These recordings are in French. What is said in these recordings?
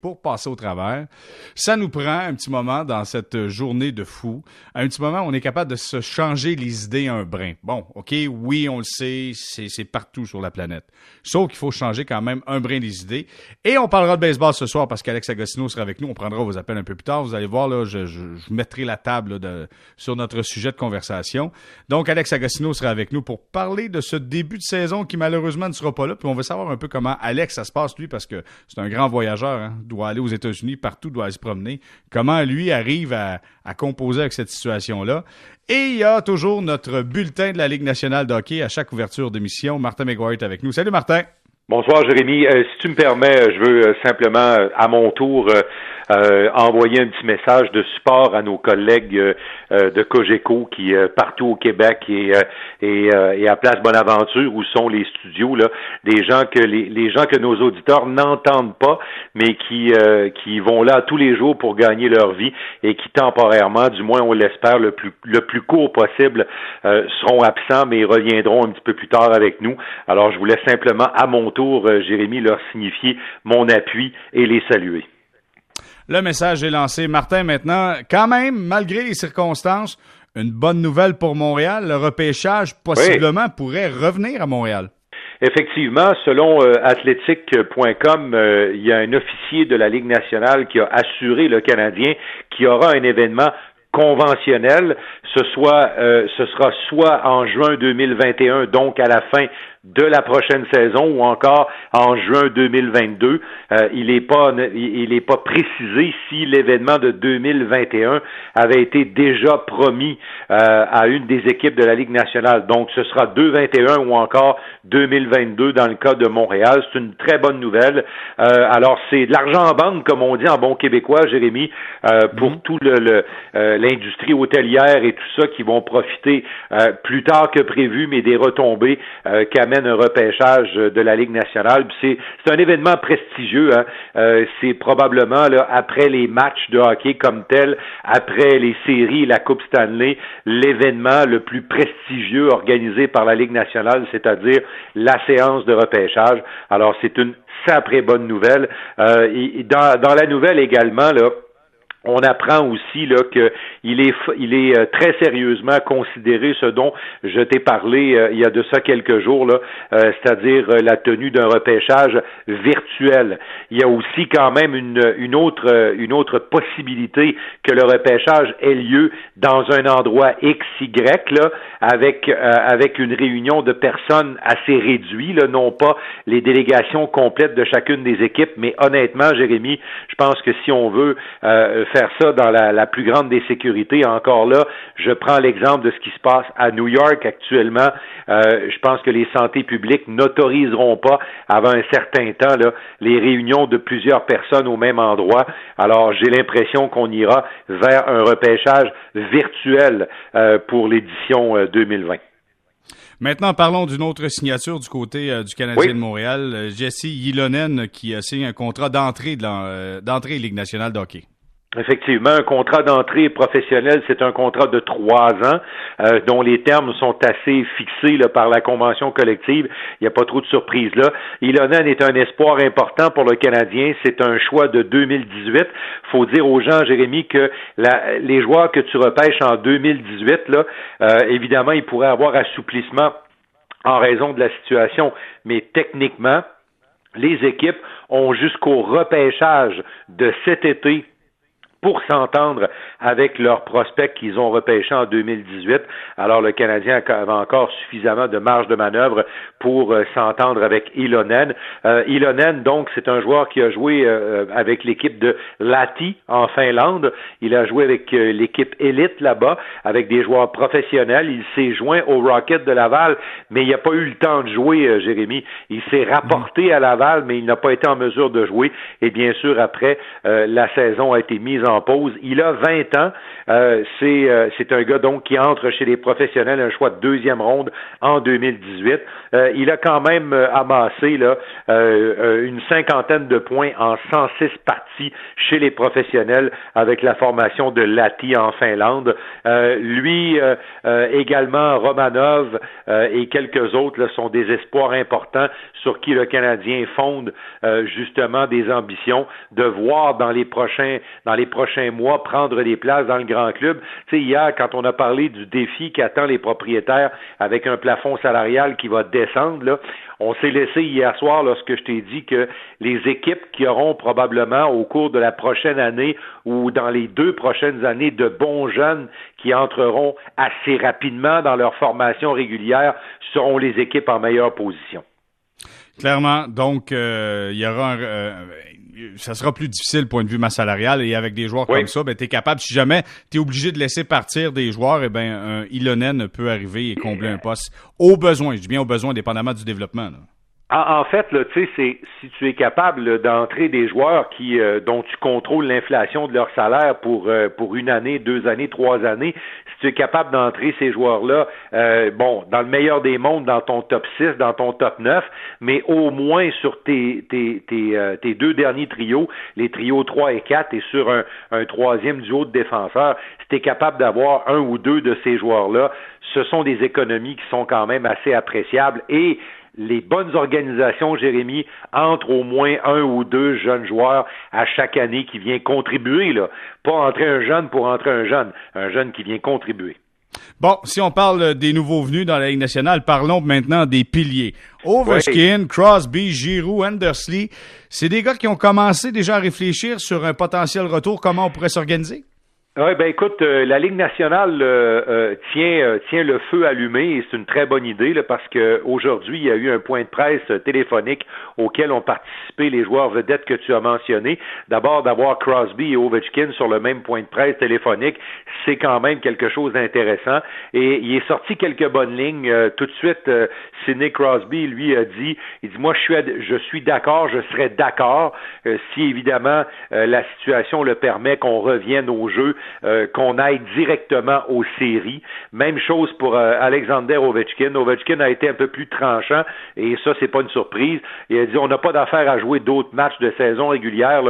pour passer au travers. Ça nous prend un petit moment dans cette journée de fou, un petit moment on est capable de se changer les idées un brin. Bon, OK, oui, on le sait, c'est partout sur la planète. Sauf qu'il faut changer quand même un brin des idées. Et on parlera de baseball ce soir parce qu'Alex Agostino sera avec nous. On prendra vos appels un peu plus tard. Vous allez voir, là, je, je, mettrai la table de, sur notre sujet de conversation. Donc, Alex Agostino sera avec nous pour parler de ce début de saison qui malheureusement ne sera pas là. Puis on va savoir un peu comment Alex, ça se passe, lui, parce que c'est un grand voyageur. Hein doit aller aux États-Unis, partout doit se promener. Comment lui arrive à, composer avec cette situation-là? Et il y a toujours notre bulletin de la Ligue nationale de hockey à chaque ouverture d'émission. Martin McGuire est avec nous. Salut Martin. Bonsoir Jérémy. Euh, si tu me permets, je veux euh, simplement à mon tour euh, envoyer un petit message de support à nos collègues euh, euh, de Cogeco qui partout au Québec et, et, et, à Place Bonaventure où sont les studios là, des gens que les, les gens que nos auditeurs n'entendent pas, mais qui qui vont là tous les jours pour gagner leur vie et qui temporairement, du moins on l'espère le plus le plus court possible, seront absents mais reviendront un petit peu plus tard avec nous. Alors je voulais simplement à mon tour, Jérémy, leur signifier mon appui et les saluer. Le message est lancé. Martin, maintenant, quand même, malgré les circonstances, une bonne nouvelle pour Montréal. Le repêchage, possiblement, pourrait revenir à Montréal. Effectivement, selon euh, athletic.com, euh, il y a un officier de la Ligue nationale qui a assuré le Canadien qu'il y aura un événement conventionnel. Ce, soit, euh, ce sera soit en juin 2021, donc à la fin de la prochaine saison ou encore en juin 2022. Euh, il n'est pas il est pas précisé si l'événement de 2021 avait été déjà promis euh, à une des équipes de la Ligue nationale. Donc ce sera 2021 ou encore 2022 dans le cas de Montréal. C'est une très bonne nouvelle. Euh, alors c'est de l'argent en banque comme on dit en bon québécois, Jérémy, pour mhm. tout le l'industrie hôtelière et tout ça qui vont profiter plus tard que prévu, mais des retombées qu'amène un repêchage de la Ligue nationale. C'est un événement prestigieux. Hein. Euh, c'est probablement là, après les matchs de hockey comme tel, après les séries, la Coupe Stanley, l'événement le plus prestigieux organisé par la Ligue nationale, c'est-à-dire la séance de repêchage. Alors c'est une sacrée bonne nouvelle. Euh, dans, dans la nouvelle également, là, on apprend aussi là qu'il est il est euh, très sérieusement considéré ce dont je t'ai parlé euh, il y a de ça quelques jours là, euh, c'est-à-dire la tenue d'un repêchage virtuel. Il y a aussi quand même une, une autre une autre possibilité que le repêchage ait lieu dans un endroit XY là avec avec une réunion de personnes assez réduite là, non pas les délégations complètes de chacune des équipes, mais honnêtement Jérémy, je pense que si on veut faire ça dans la, plus grande des sécurités. Encore là, je prends l'exemple de ce qui se passe à New York actuellement. Euh, je pense que les santé publiques n'autoriseront pas, avant un certain temps, là, les réunions de plusieurs personnes au même endroit. Alors, j'ai l'impression qu'on ira vers un repêchage virtuel euh, pour l'édition 2020. Euh, Maintenant, parlons d'une autre signature du côté du Canadien de Montréal. Jesse Yilonen qui a signé un contrat d'entrée de d'entrée Ligue nationale de hockey. Effectivement, un contrat d'entrée professionnelle, c'est un contrat de trois ans euh, dont les termes sont assez fixés par la convention collective. Il n'y a pas trop de surprises là. Ilonen est un espoir important pour le Canadien. C'est un choix de 2018. Faut dire aux gens, Jérémy, que les joueurs que tu repêches en 2018, là, euh, évidemment, ils pourraient avoir assouplissement en raison de la situation, mais techniquement, les équipes ont jusqu'au repêchage de cet été pour s'entendre avec leurs prospects qu'ils ont repêchés en 2018. Alors le Canadien avait encore suffisamment de marge de manœuvre pour euh, s'entendre avec Ilonen. Euh, Ilonen, donc, c'est un joueur qui a joué euh, avec l'équipe de Lati en Finlande. Il a joué avec euh, l'équipe élite là-bas, avec des joueurs professionnels. Il s'est joint au Rocket de Laval, mais il n'a pas eu le temps de jouer, Jérémy. Il s'est rapporté à Laval, mais il n'a pas été en mesure de jouer. Et bien sûr, après, la saison a été mise en pause. Il a 20 ans. Euh, c'est euh, c'est un gars donc qui entre chez les professionnels, un choix de deuxième ronde en 2018. Euh, il a quand même amassé là une cinquantaine de points en 106 parties chez les professionnels avec la formation de Lati en Finlande. lui également Romanov et quelques autres là, sont des espoirs importants sur qui le Canadien fonde justement des ambitions de voir dans les prochains dans les prochains mois prendre des places dans le grand club. Tu sais, hier, quand on a parlé du défi qui attend les propriétaires avec un plafond salarial qui va descendre, là, on s'est laissé hier soir lorsque je t'ai dit que les équipes qui auront probablement au cours de la prochaine année ou dans les deux prochaines années de bons jeunes qui entreront assez rapidement dans leur formation régulière seront les équipes en meilleure position. Clairement, donc euh, il y aura un, euh, ça sera plus difficile point de vue masse salariale et avec des joueurs comme ça, ben es capable si jamais tu es obligé de laisser partir des joueurs, et eh ben un Ilonen peut arriver et combler un poste au besoin, je dis bien au besoin dépendamment du développement. En, fait, là, tu sais, c'est si tu es capable d'entrer des joueurs qui euh, dont tu contrôles l'inflation de leur salaire pour euh, pour une année, deux années, trois années, si tu es capable d'entrer ces joueurs-là, euh, bon, dans le meilleur des mondes, dans ton top 6, dans ton top 9, mais au moins sur tes tes tes, tes deux derniers trios, les trios 3 et 4, et sur un, un troisième duo de défenseurs, si tu es capable d'avoir un ou deux de ces joueurs-là, ce sont des économies qui sont quand même assez appréciables et les bonnes organisations, Jérémy, entrent au moins un ou deux jeunes joueurs à chaque année qui vient contribuer, là. Pas entrer un jeune pour entrer un jeune, un jeune qui vient contribuer. Bon, si on parle des nouveaux venus dans la Ligue nationale, parlons maintenant des piliers. Ovechkin, Crosby, Giroux, Andersley, c'est des gars qui ont commencé déjà à réfléchir sur un potentiel retour, comment on pourrait s'organiser? Oui, ben écoute, euh, la Ligue nationale euh, euh, tient tient le feu allumé et c'est une très bonne idée là, parce que aujourd'hui il y a eu un point de presse téléphonique auquel ont participé les joueurs vedettes que tu as mentionnés. D'abord d'avoir Crosby et Ovechkin sur le même point de presse téléphonique, c'est quand même quelque chose d'intéressant et il est sorti quelques bonnes lignes tout de suite. Sidney Crosby lui a dit, il dit moi je suis je suis d'accord, je serais d'accord si évidemment la situation le permet qu'on revienne au jeu euh, qu'on aille directement aux séries. Même chose pour euh, Alexander Ovechkin. Ovechkin a été un peu plus tranchant et ça, c'est pas une surprise. Il a dit on n'a pas d'affaire à jouer d'autres matchs de saison régulière.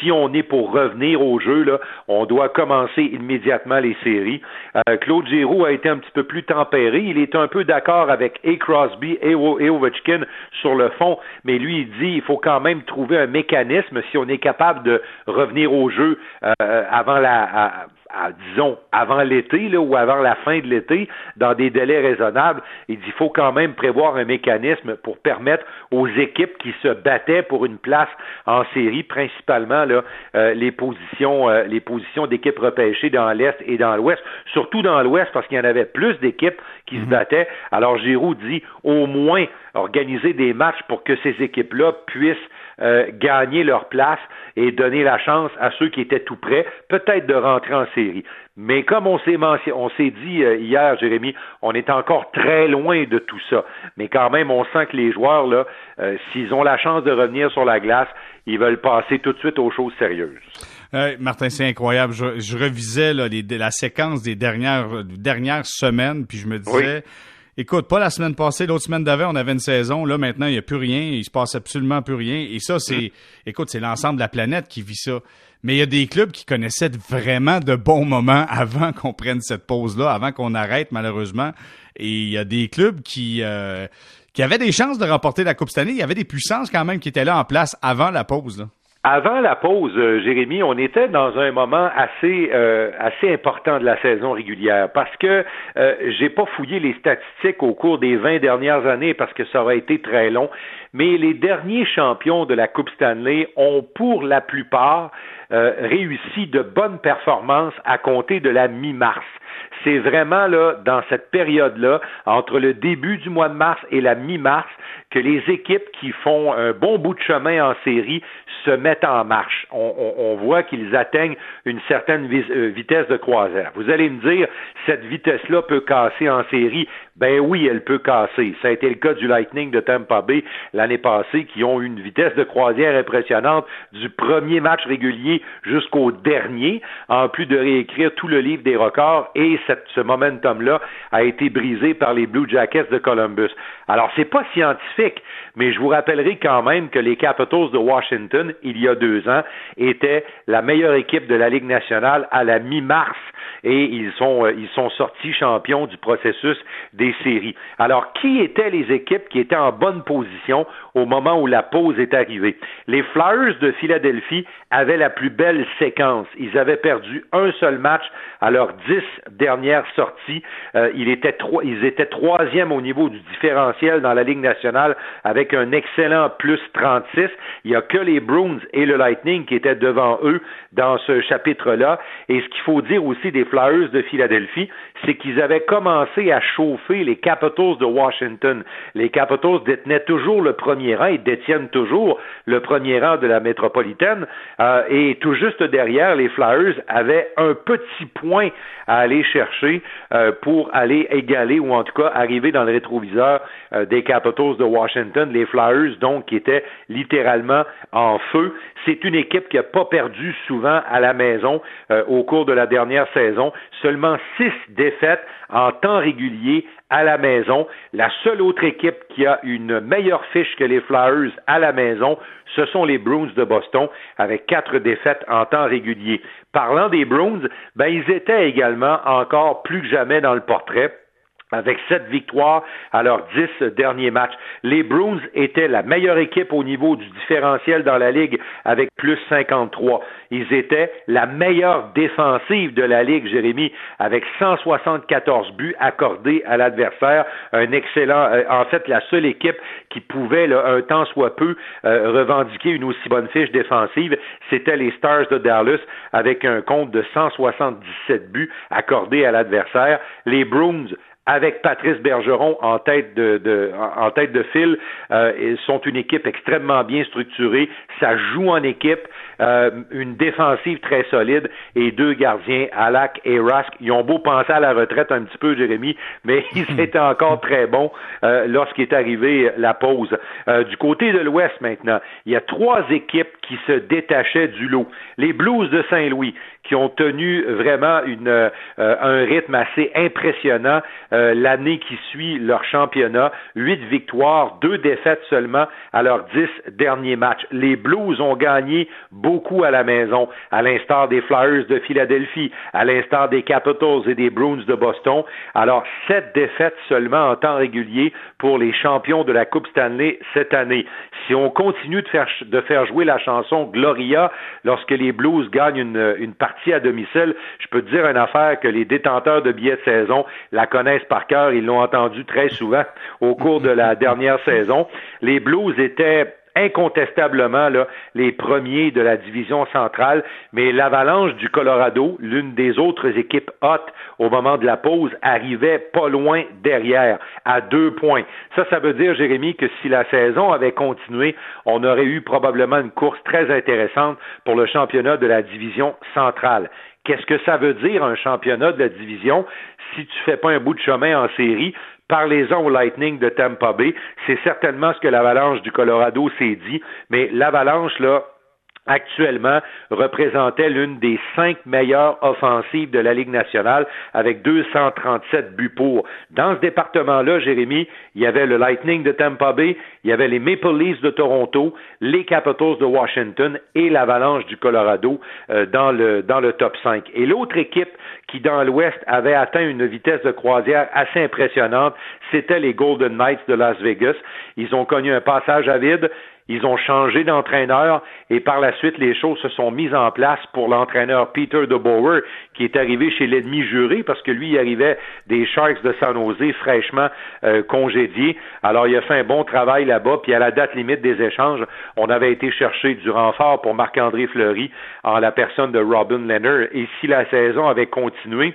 Si on est pour revenir au jeu, on doit commencer immédiatement les séries. Euh, Claude Giroux a été un petit peu plus tempéré. Il est un peu d'accord avec A. Crosby et, Ovechkin sur le fond, mais lui, il dit il faut quand même trouver un mécanisme si on est capable de revenir au jeu avant la à, disons, avant l'été là, ou avant la fin de l'été, dans des délais raisonnables. Il dit faut quand même prévoir un mécanisme pour permettre aux équipes qui se battaient pour une place en série, principalement là, euh, les positions, euh, les positions d'équipes repêchées dans l'Est et dans l'Ouest, surtout dans l'Ouest parce qu'il y en avait plus d'équipes qui se mhm. battaient. Alors Giroud dit au moins organiser des matchs pour que ces équipes-là puissent euh, gagner leur place et donner la chance à ceux qui étaient tout prêts, peut-être de rentrer en série. Mais comme on s'est on s'est dit euh, hier, Jérémy, on est encore très loin de tout ça. Mais quand même, on sent que les joueurs là, euh, s'ils ont la chance de revenir sur la glace, ils veulent passer tout de suite aux choses sérieuses. Martin, c'est incroyable. Je, revisais la séquence des dernières dernières semaines, puis je me disais. Écoute, pas la semaine passée, l'autre semaine d'avant, on avait une saison. Là, maintenant, il n'y a plus rien. Il se passe absolument plus rien. Et ça, c'est, écoute, c'est l'ensemble de la planète qui vit ça. Mais il y a des clubs qui connaissaient vraiment de bons moments avant qu'on prenne cette pause-là, avant qu'on arrête, malheureusement. Et il y a des clubs qui, euh, qui avaient des chances de remporter la Coupe cette année. Il y avait des puissances quand même qui étaient là en place avant la pause. Là. Avant la pause, euh, Jérémy, on était dans un moment assez euh, assez important de la saison régulière parce que euh, j'ai pas fouillé les statistiques au cours des 20 dernières années parce que ça aurait été très long, mais les derniers champions de la Coupe Stanley ont pour la plupart réussi de bonnes performances à compter de la mi-mars c'est vraiment là, dans cette période-là, entre le début du mois de mars et la mi-mars, que les équipes qui font un bon bout de chemin en série se mettent en marche. On, voit qu'ils atteignent une certaine euh, vitesse de croisière. Vous allez me dire, cette vitesse-là peut casser en série? Ben oui, elle peut casser. Ça a été le cas du Lightning de Tampa Bay l'année passée qui ont eu une vitesse de croisière impressionnante du premier match régulier jusqu'au dernier, en plus de réécrire tout le livre des records ce momentum-là a été brisé par les Blue Jackets de Columbus. Alors, c'est pas scientifique, mais je vous rappellerai quand même que les Capitals de Washington, il y a deux ans, étaient la meilleure équipe de la Ligue nationale à la mi-mars et ils sont, euh, ils sont sortis champions du processus des séries. Alors, qui étaient les équipes qui étaient en bonne position au moment où la pause est arrivée? Les Flyers de Philadelphie avaient la plus belle séquence. Ils avaient perdu un seul match à leurs dix dernières sorties. Euh, ils, étaient ils étaient troisième au niveau du différentiel dans la Ligue nationale avec un excellent plus 36. Il n'y a que les Bruins et le Lightning qui étaient devant eux dans ce chapitre-là. Et ce qu'il faut dire aussi des Flyers de Philadelphie, c'est qu'ils avaient commencé à chauffer les Capitals de Washington. Les Capitals détenaient toujours le premier rang, ils détiennent toujours le premier rang de la métropolitaine, euh, et tout juste derrière, les Flyers avaient un petit point à aller chercher euh, pour aller égaler ou en tout cas arriver dans le rétroviseur euh, des Capitals de Washington, les Flyers donc qui étaient littéralement en feu. C'est une équipe qui n'a pas perdu souvent à la maison au cours de la dernière saison, seulement six défaites en temps régulier à la maison. La seule autre équipe qui a une meilleure fiche que les Flyers à la maison, ce sont les Bruins de Boston, avec quatre défaites en temps régulier. Parlant des Bruins, ben, ils étaient également encore plus que jamais dans le portrait avec sept victoires à leurs dix derniers matchs. Les Bruins étaient la meilleure équipe au niveau du différentiel dans la Ligue avec plus 53. Ils étaient la meilleure défensive de la Ligue, Jérémy, avec 174 buts accordés à l'adversaire. Un excellent, euh, en fait, la seule équipe qui pouvait, là, un temps soit peu, euh, revendiquer une aussi bonne fiche défensive, c'était les Stars de Dallas avec un compte de 177 buts accordés à l'adversaire. Les Bruins avec Patrice Bergeron en tête de, en tête de file, euh, ils sont une équipe extrêmement bien structurée. Ça joue en équipe, euh, une défensive très solide et deux gardiens, Alak et Rask. Ils ont beau penser à la retraite un petit peu, Jérémy, mais ils étaient encore très bons euh, lorsqu'est arrivée la pause. du côté de l'Ouest maintenant, il y a trois équipes qui se détachaient du lot. Les Blues de Saint-Louis, qui ont tenu vraiment une, un rythme assez impressionnant euh, l'année qui suit leur championnat. Huit victoires, deux défaites seulement à leurs dix derniers matchs. Les Blues ont gagné beaucoup à la maison, à l'instar des Flyers de Philadelphie, à l'instar des Capitals et des Bruins de Boston. Alors, sept défaites seulement en temps régulier pour les champions de la Coupe Stanley cette année. Si on continue de faire, de faire jouer la chanson Gloria lorsque les Blues gagnent une, une partie à domicile, je peux te dire une affaire que les détenteurs de billets de saison la connaissent par cœur, ils l'ont entendu très souvent au cours de la dernière saison. Les Blues étaient incontestablement là, les premiers de la division centrale, mais l'Avalanche du Colorado, l'une des autres équipes hautes au moment de la pause, arrivait pas loin derrière, à deux points. Ça, ça veut dire, Jérémy, que si la saison avait continué, on aurait eu probablement une course très intéressante pour le championnat de la division centrale. Qu'est-ce que ça veut dire un championnat de la division? Si tu fais pas un bout de chemin en série? Parlez-en au Lightning de Tampa Bay. C'est certainement ce que l'Avalanche du Colorado s'est dit, mais l'Avalanche, là, actuellement représentait l'une des cinq meilleures offensives de la Ligue nationale avec 237 buts pour. Dans ce département-là, Jérémy, il y avait le Lightning de Tampa Bay, il y avait les Maple Leafs de Toronto, les Capitals de Washington et l'Avalanche du Colorado euh, dans, le, dans le top 5. Et l'autre équipe qui, dans l'Ouest, avait atteint une vitesse de croisière assez impressionnante, c'était les Golden Knights de Las Vegas. Ils ont connu un passage à vide. Ils ont changé d'entraîneur et par la suite, les choses se sont mises en place pour l'entraîneur Peter DeBoer, qui est arrivé chez l'ennemi juré parce que lui, il arrivait des Sharks de San Jose fraîchement euh, congédiés. Alors, il a fait un bon travail là-bas. Puis à la date limite des échanges, on avait été chercher du renfort pour Marc-André Fleury en la personne de Robin Leonard. Et si la saison avait continué,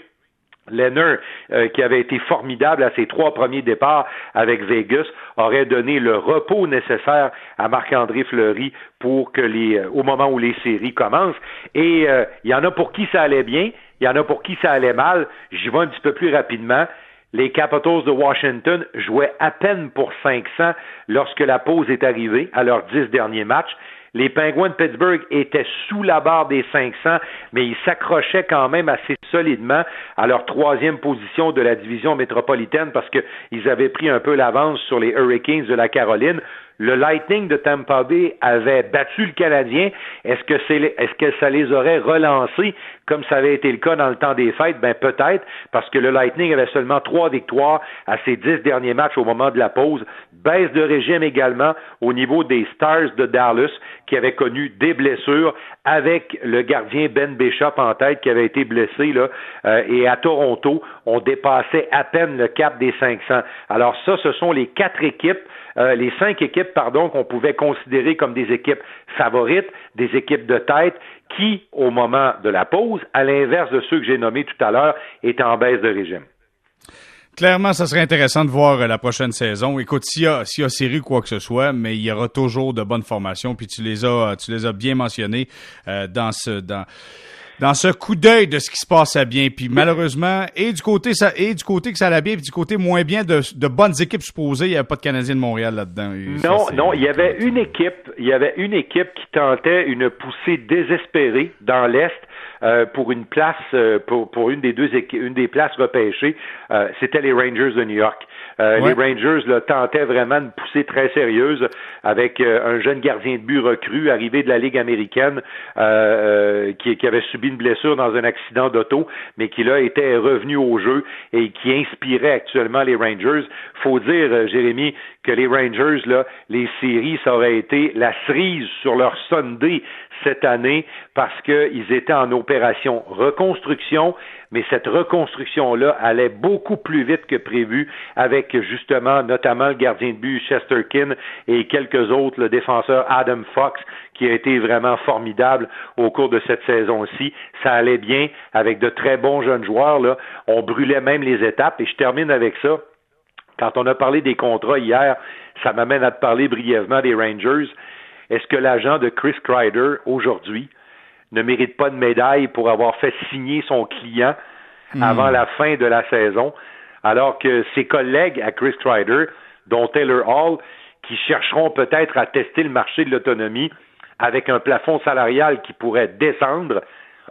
Leonard, euh, qui avait été formidable à ses trois premiers départs avec Vegas, aurait donné le repos nécessaire à Marc-André Fleury pour que les, euh, au moment où les séries commencent. Et euh, il y en a pour qui ça allait bien, il y en a pour qui ça allait mal. J'y vais un petit peu plus rapidement. les Capitals de Washington jouaient à peine pour 500 lorsque la pause est arrivée à leurs dix derniers matchs. Les Penguins de Pittsburgh étaient sous la barre des 500, mais ils s'accrochaient quand même assez solidement à leur troisième position de la division métropolitaine parce qu'ils avaient pris un peu l'avance sur les Hurricanes de la Caroline. Le Lightning de Tampa Bay avait battu le Canadien. Est-ce que, c'est, est-ce que ça les aurait relancés comme ça avait été le cas dans le temps des fêtes? Ben peut-être, parce que le Lightning avait seulement trois victoires à ses dix derniers matchs au moment de la pause. Baisse de régime également au niveau des Stars de Dallas qui avaient connu des blessures avec le gardien Ben Bishop en tête qui avait été blessé là. Euh, et à Toronto, on dépassait à peine le cap des 500. Alors ça, ce sont les quatre équipes euh, les cinq équipes, qu'on pouvait considérer comme des équipes favorites, des équipes de tête, qui, au moment de la pause, à l'inverse de ceux que j'ai nommés tout à l'heure, étaient en baisse de régime. Clairement, ça serait intéressant de voir euh, la prochaine saison. Écoute, s'il y a, s'il y a série quoi que ce soit, mais il y aura toujours de bonnes formations. Puis tu les as, tu les as bien mentionnées euh, dans ce, dans, dans ce coup d'œil de ce qui se passait bien. Puis malheureusement, et du côté ça, et du côté que ça allait bien, puis du côté moins bien de, de bonnes équipes supposées, il n'y avait pas de Canadiens de Montréal là-dedans. non, non, il y avait une équipe, il y avait une équipe qui tentait une poussée désespérée dans l'est. Euh, pour une place, euh, pour, pour une des deux une des places repêchées, euh, c'était les Rangers de New York. Euh, les Rangers là, tentaient vraiment de pousser très sérieuse avec euh, un jeune gardien de but recru arrivé de la Ligue américaine euh, qui, qui, avait subi une blessure dans un accident d'auto, mais qui là était revenu au jeu et qui inspirait actuellement les Rangers. Faut dire, Jérémy, que les Rangers, là, les séries, ça aurait été la cerise sur leur Sunday cette année parce qu'ils étaient en opération reconstruction, mais cette reconstruction-là allait beaucoup plus vite que prévu avec justement notamment le gardien de but Chesterkin et quelques autres, le défenseur Adam Fox qui a été vraiment formidable au cours de cette saison-ci. Ça allait bien avec de très bons jeunes joueurs. Là. On brûlait même les étapes et je termine avec ça. Quand on a parlé des contrats hier, ça m'amène à te parler brièvement des Rangers. Est-ce que l'agent de Chris Kreider, aujourd'hui, ne mérite pas de médaille pour avoir fait signer son client hmm. avant la fin de la saison, alors que ses collègues à Chris Kreider, dont Taylor Hall, qui chercheront peut-être à tester le marché de l'autonomie avec un plafond salarial qui pourrait descendre,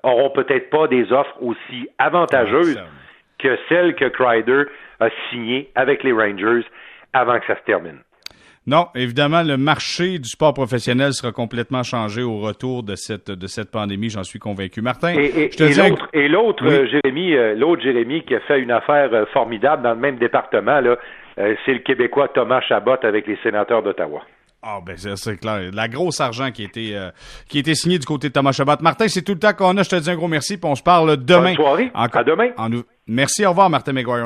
auront peut-être pas des offres aussi avantageuses que celles que Kreider a signées avec les Rangers avant que ça se termine. Non, évidemment, le marché du sport professionnel sera complètement changé au retour de cette de cette pandémie, j'en suis convaincu. Martin, et, je te l'autre, et l'autre Jérémy, euh, l'autre Jérémy qui a fait une affaire euh, formidable dans le même département là, euh, c'est le Québécois Thomas Chabot avec les sénateurs d'Ottawa. Ah ben c'est clair. La grosse argent qui a été qui a été signé du côté de Thomas Chabot. Martin, c'est tout le temps qu'on a. Je te dis un gros merci, puis on se parle demain. Bonne soirée. à demain. merci, au revoir, Martin McGuire.